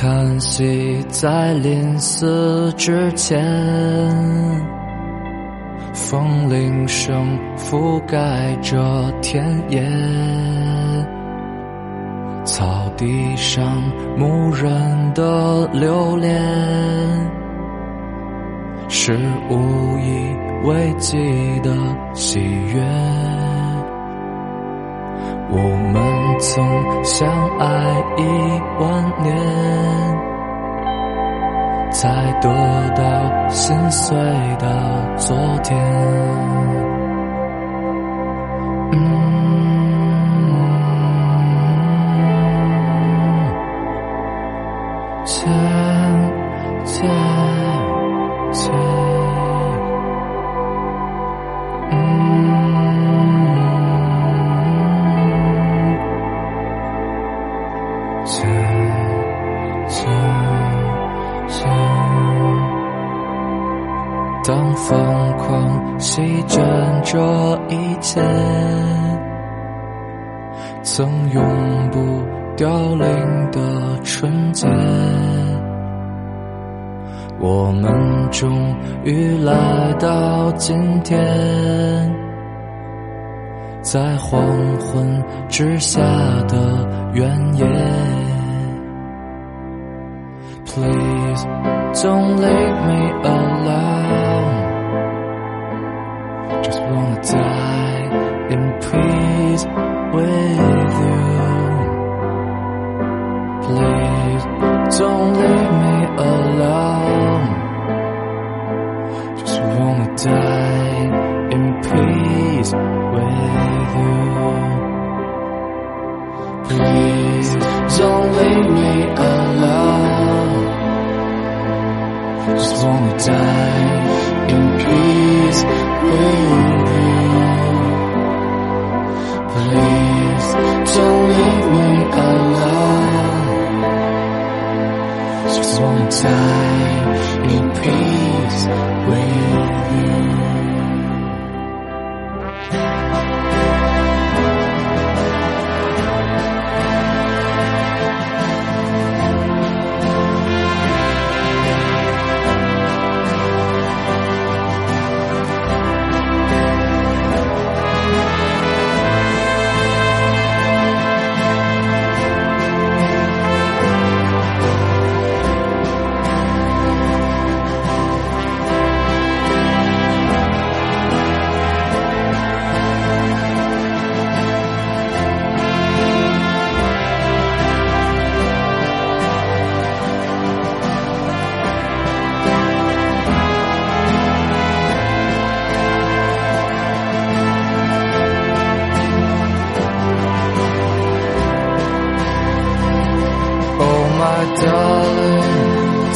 叹息在临死之前，风铃声覆盖着田野，草地上牧人的留恋，是无以为继的喜悦。我们曾相爱一万年，才得到心碎的昨天。当疯狂席卷这一切，曾永不凋零的纯洁，我们终于来到今天，在黄昏之下的原野。Please don't leave me alone. Just wanna die in peace with you. Please don't leave 在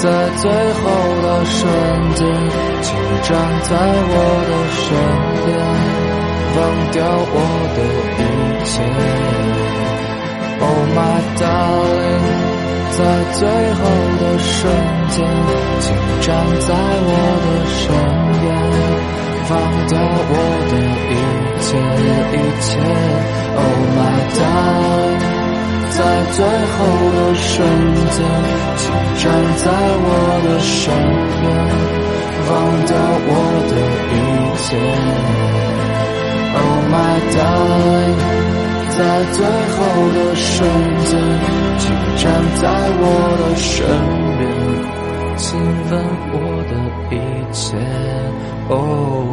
在最后的瞬间，请站在我的身边，忘掉我的一切。Oh my darling，在最后的瞬间，请站在我的身边，忘掉我的一切一切。Oh my darling。在最后的瞬间，请站在我的身边，忘掉我的一切。Oh my darling，在最后的瞬间，请站在我的身边，亲吻我的一切。Oh，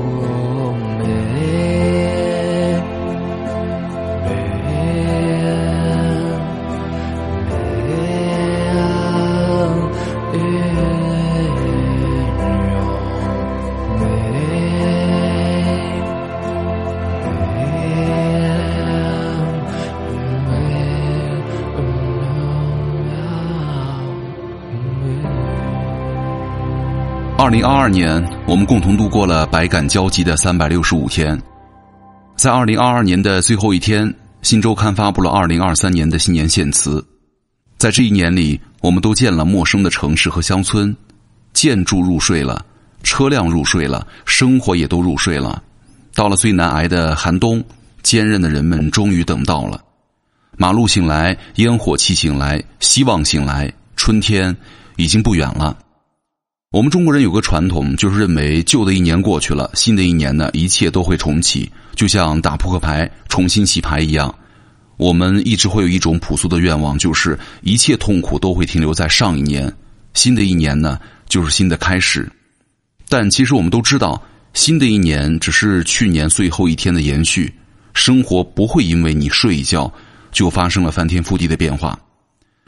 二零二二年，我们共同度过了百感交集的三百六十五天。在二零二二年的最后一天，《新周刊》发布了二零二三年的新年献词。在这一年里，我们都见了陌生的城市和乡村，建筑入睡了，车辆入睡了，生活也都入睡了。到了最难挨的寒冬，坚韧的人们终于等到了。马路醒来，烟火气醒来，希望醒来，春天已经不远了。我们中国人有个传统，就是认为旧的一年过去了，新的一年呢，一切都会重启，就像打扑克牌重新洗牌一样。我们一直会有一种朴素的愿望，就是一切痛苦都会停留在上一年，新的一年呢，就是新的开始。但其实我们都知道，新的一年只是去年最后一天的延续，生活不会因为你睡一觉就发生了翻天覆地的变化。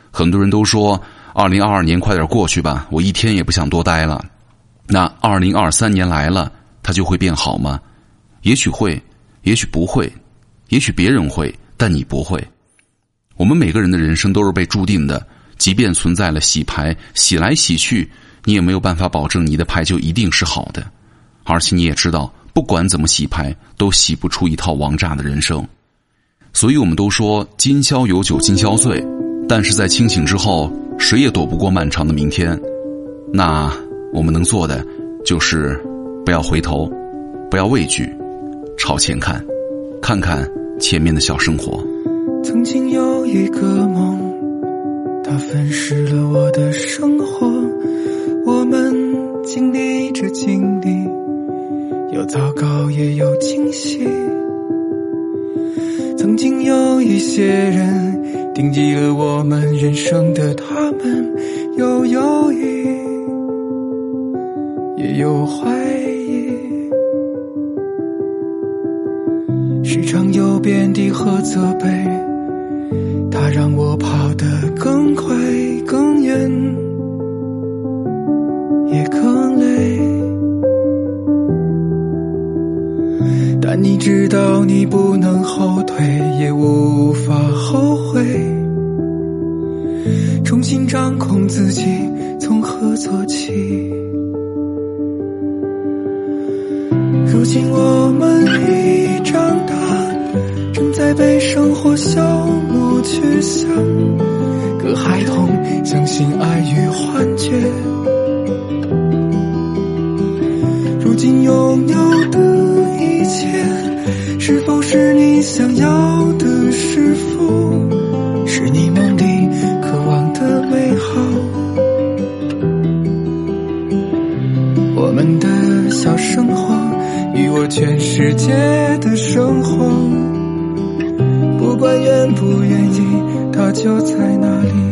很多人都说。二零二二年快点过去吧，我一天也不想多待了。那二零二三年来了，它就会变好吗？也许会，也许不会，也许别人会，但你不会。我们每个人的人生都是被注定的，即便存在了洗牌，洗来洗去，你也没有办法保证你的牌就一定是好的。而且你也知道，不管怎么洗牌，都洗不出一套王炸的人生。所以我们都说今宵有酒今宵醉，但是在清醒之后。谁也躲不过漫长的明天，那我们能做的就是不要回头，不要畏惧，朝前看，看看前面的小生活。曾经有一个梦，它粉饰了我的生活。我们经历着经历，有糟糕也有惊喜。曾经有一些人。铭记了我们人生的他们，有犹豫，也有怀疑。时常有贬低和责备，它让我跑得更快、更远，也更累。但你知道，你不能后退，也无法后悔。重新掌控自己，从何做起？如今我们已长大，正在被生活消磨去向。可孩童相信爱与幻觉。如今拥有的一切，是否是你想要的？全世界的生活，不管愿不愿意，它就在那里。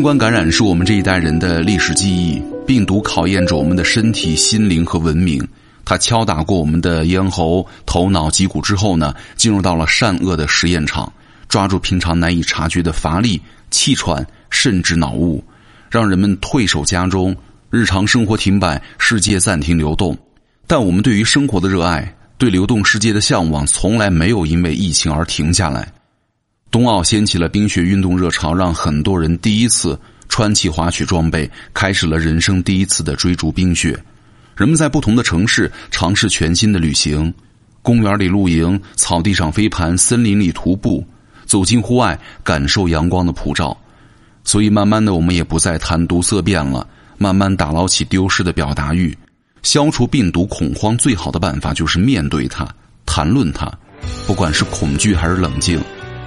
新冠感染是我们这一代人的历史记忆，病毒考验着我们的身体、心灵和文明。它敲打过我们的咽喉、头脑、脊骨之后呢，进入到了善恶的实验场，抓住平常难以察觉的乏力、气喘，甚至脑雾，让人们退守家中，日常生活停摆，世界暂停流动。但我们对于生活的热爱，对流动世界的向往，从来没有因为疫情而停下来。冬奥掀起了冰雪运动热潮，让很多人第一次穿起滑雪装备，开始了人生第一次的追逐冰雪。人们在不同的城市尝试全新的旅行，公园里露营，草地上飞盘，森林里徒步，走进户外，感受阳光的普照。所以，慢慢的，我们也不再谈毒色变了，慢慢打捞起丢失的表达欲。消除病毒恐慌最好的办法就是面对它，谈论它，不管是恐惧还是冷静。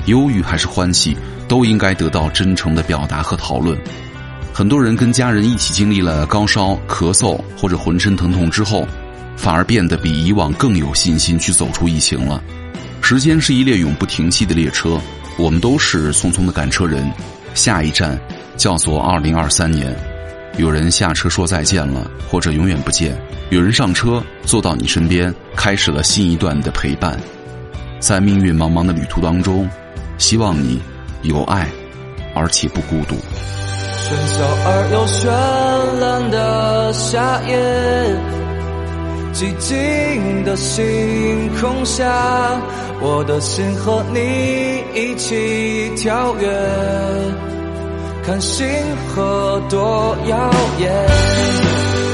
忧郁还是欢喜，都应该得到真诚的表达和讨论。很多人跟家人一起经历了高烧、咳嗽或者浑身疼痛之后，反而变得比以往更有信心去走出疫情了。时间是一列永不停息的列车，我们都是匆匆的赶车人。下一站叫做二零二三年。有人下车说再见了，或者永远不见；有人上车坐到你身边，开始了新一段的陪伴。在命运茫茫的旅途当中。希望你有爱，而且不孤独。喧嚣而又绚烂的夏夜，寂静的星空下，我的心和你一起跳跃，看星河多耀眼。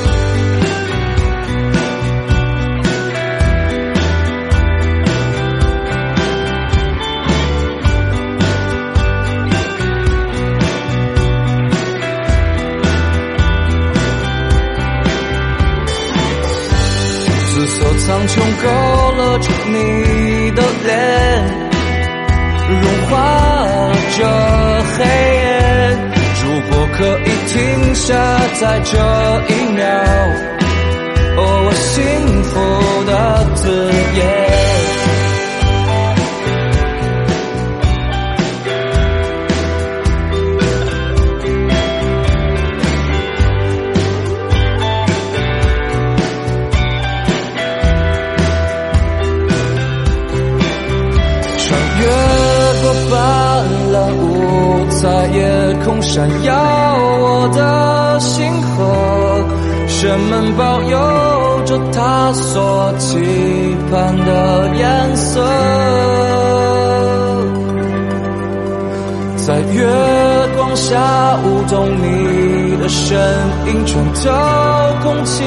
苍穹勾勒出你的脸，融化这黑夜。如果可以停下在这一秒，哦，我幸福的字眼。闪耀我的星河，人们保佑着他所期盼的颜色，在月光下舞动，你的身影穿透空气，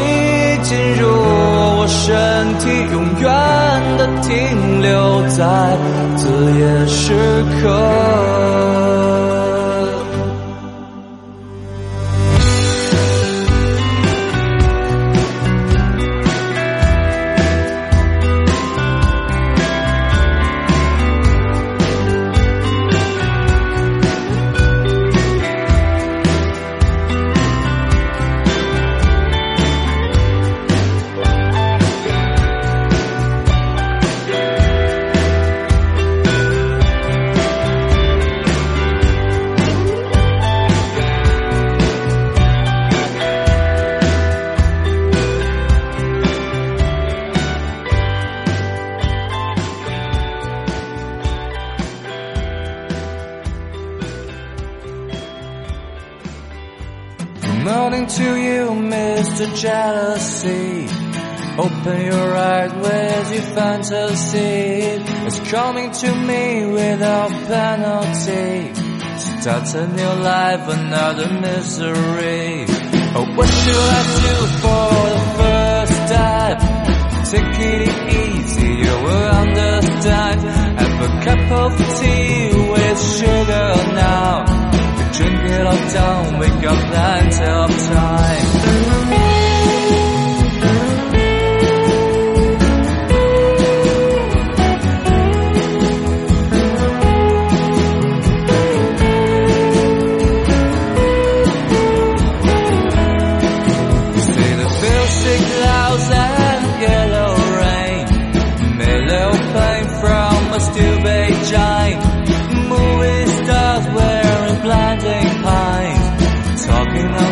进入我身体，永远的停留在子夜时刻。Morning to you, Mr. Jealousy. Open your eyes, where's your fantasy? It's coming to me without penalty. Start a new life, another misery. Oh, what should I do for the first time? Take it easy, you will understand. Have a cup of tea with sugar now it off, don't wake up, then till I'm time.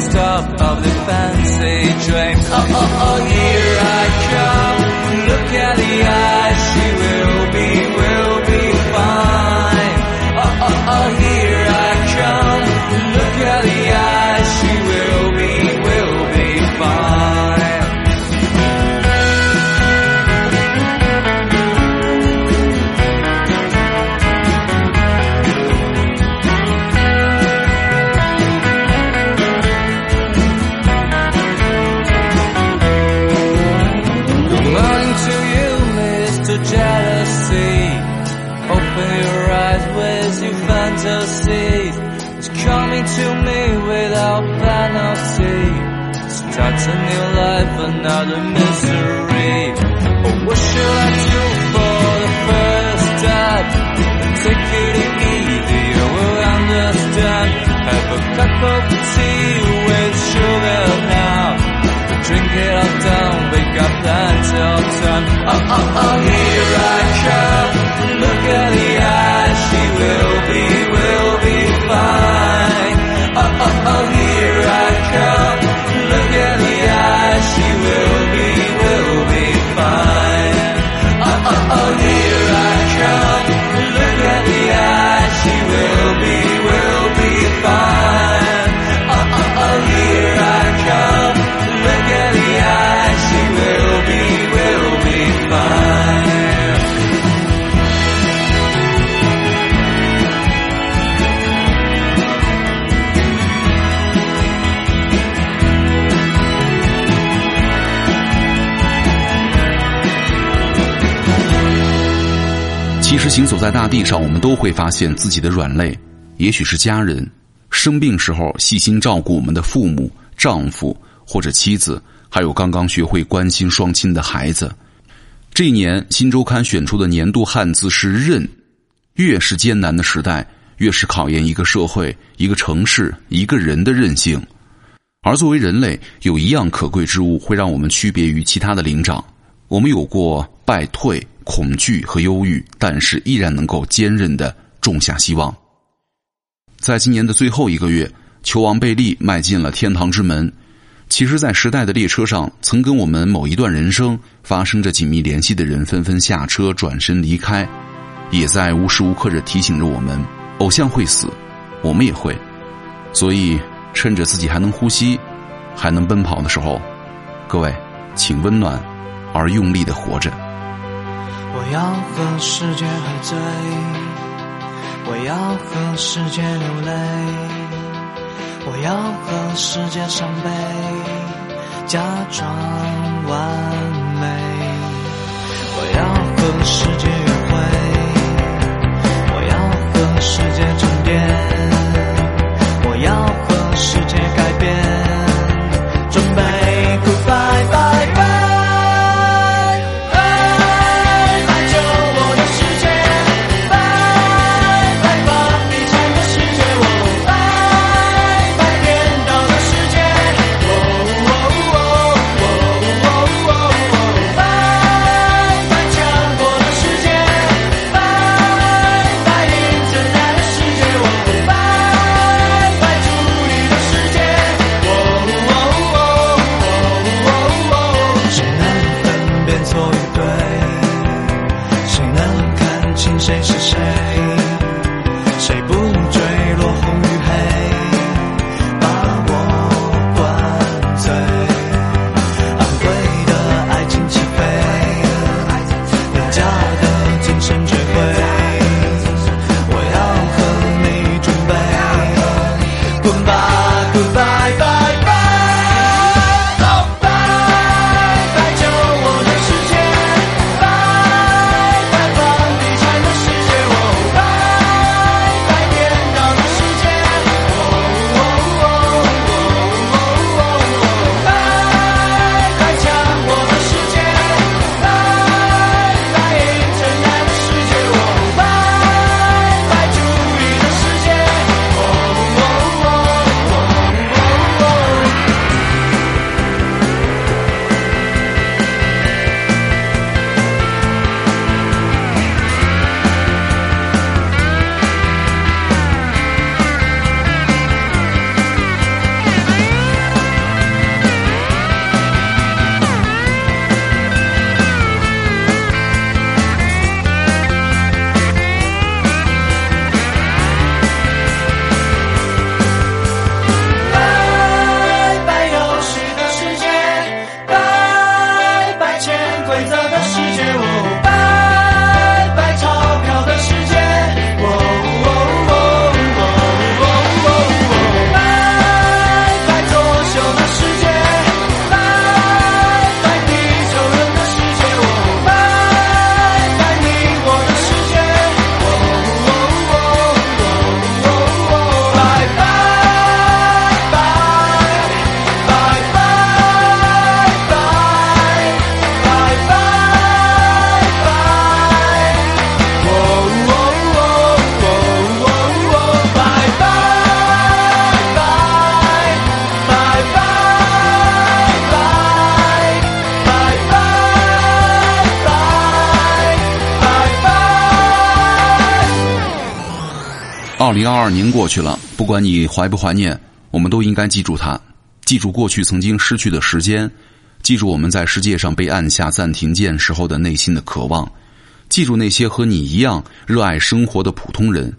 stop of the fancy dreams. Oh, oh, oh, you. Another misery. What shall I do for the first step? Take it easy, will understand. Have a cup of tea with sugar now. Drink it all down, plenty of time. Oh, oh, oh, here I come. Look at the 行走在大地上，我们都会发现自己的软肋，也许是家人生病时候细心照顾我们的父母、丈夫或者妻子，还有刚刚学会关心双亲的孩子。这一年，《新周刊》选出的年度汉字是“韧”。越是艰难的时代，越是考验一个社会、一个城市、一个人的韧性。而作为人类，有一样可贵之物会让我们区别于其他的灵长。我们有过败退、恐惧和忧郁，但是依然能够坚韧的种下希望。在今年的最后一个月，球王贝利迈进了天堂之门。其实，在时代的列车上，曾跟我们某一段人生发生着紧密联系的人纷纷下车，转身离开，也在无时无刻的提醒着我们：偶像会死，我们也会。所以，趁着自己还能呼吸、还能奔跑的时候，各位，请温暖而用力的活着。我要和世界喝醉，我要和世界流泪，我要和世界伤悲，假装完美。我要和世界约会，我要和世界沉淀，年过去了，不管你怀不怀念，我们都应该记住它，记住过去曾经失去的时间，记住我们在世界上被按下暂停键时候的内心的渴望，记住那些和你一样热爱生活的普通人，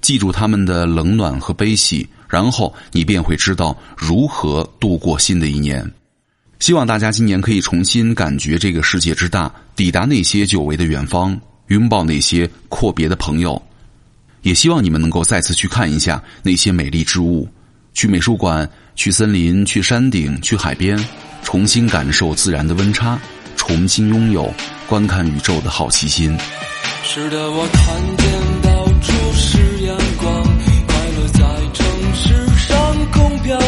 记住他们的冷暖和悲喜，然后你便会知道如何度过新的一年。希望大家今年可以重新感觉这个世界之大，抵达那些久违的远方，拥抱那些阔别的朋友。也希望你们能够再次去看一下那些美丽之物，去美术馆，去森林，去山顶，去海边，重新感受自然的温差，重新拥有观看宇宙的好奇心。是的，我看见到处是阳光，快乐在城市上空飘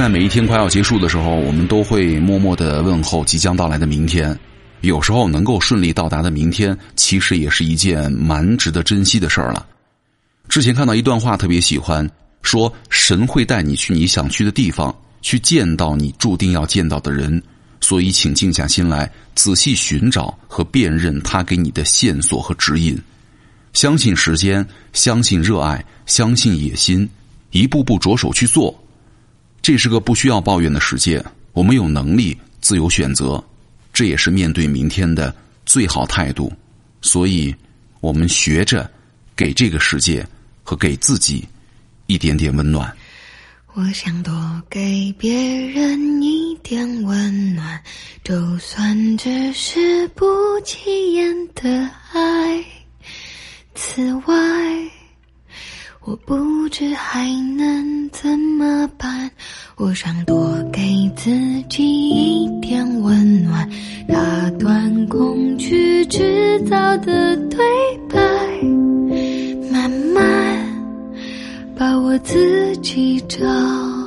在每一天快要结束的时候，我们都会默默的问候即将到来的明天。有时候能够顺利到达的明天，其实也是一件蛮值得珍惜的事儿了。之前看到一段话，特别喜欢，说神会带你去你想去的地方，去见到你注定要见到的人。所以，请静下心来，仔细寻找和辨认他给你的线索和指引。相信时间，相信热爱，相信野心，一步步着手去做。这是个不需要抱怨的世界，我们有能力自由选择，这也是面对明天的最好态度。所以，我们学着给这个世界和给自己一点点温暖。我想多给别人一点温暖，就算只是不起眼的爱。此外，我不知还能怎么办。我想多给自己一点温暖，打断恐惧制造的对白，慢慢把我自己找。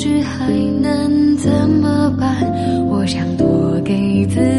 知还能怎么办。我想多给自己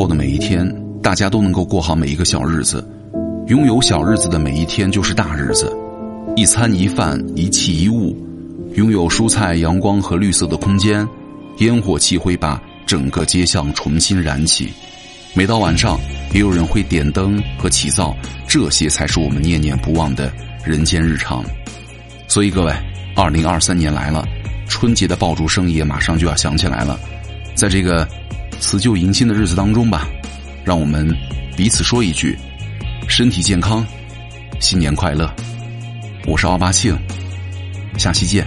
后的每一天，大家都能够过好每一个小日子。拥有小日子的每一天就是大日子，一餐一饭一器一物，拥有蔬菜、阳光和绿色的空间，烟火气会把整个街巷重新燃起。每到晚上，也有人会点灯和起灶，这些才是我们念念不忘的人间日常。所以各位，二零二三年来了，春节的爆竹声也马上就要响起来了。在这个辞旧迎新的日子当中吧，让我们彼此说一句。身体健康，新年快乐！我是奥巴庆，下期见。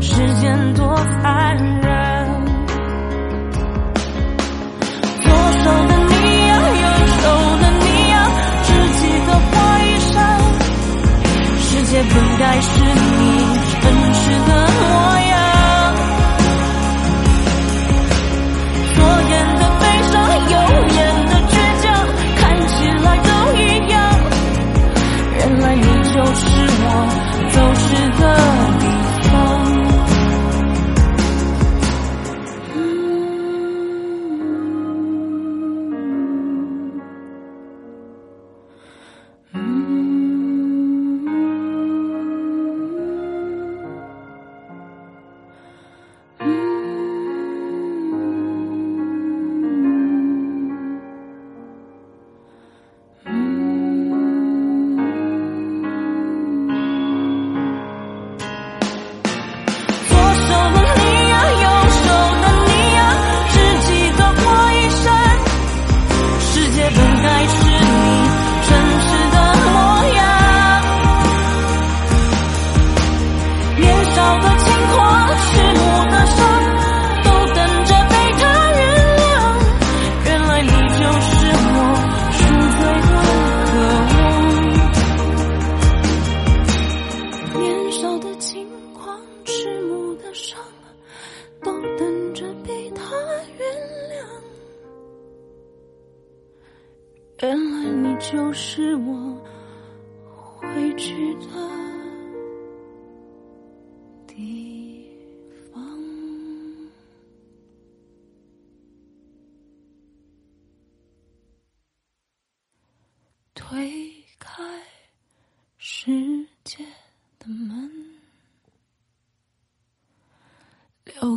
时间多残忍，左手的你呀，右手的你呀，知己的花衣裳，世界本该是你真实的模样。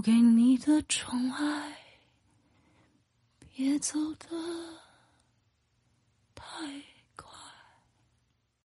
给你的宠爱。别走。的。太。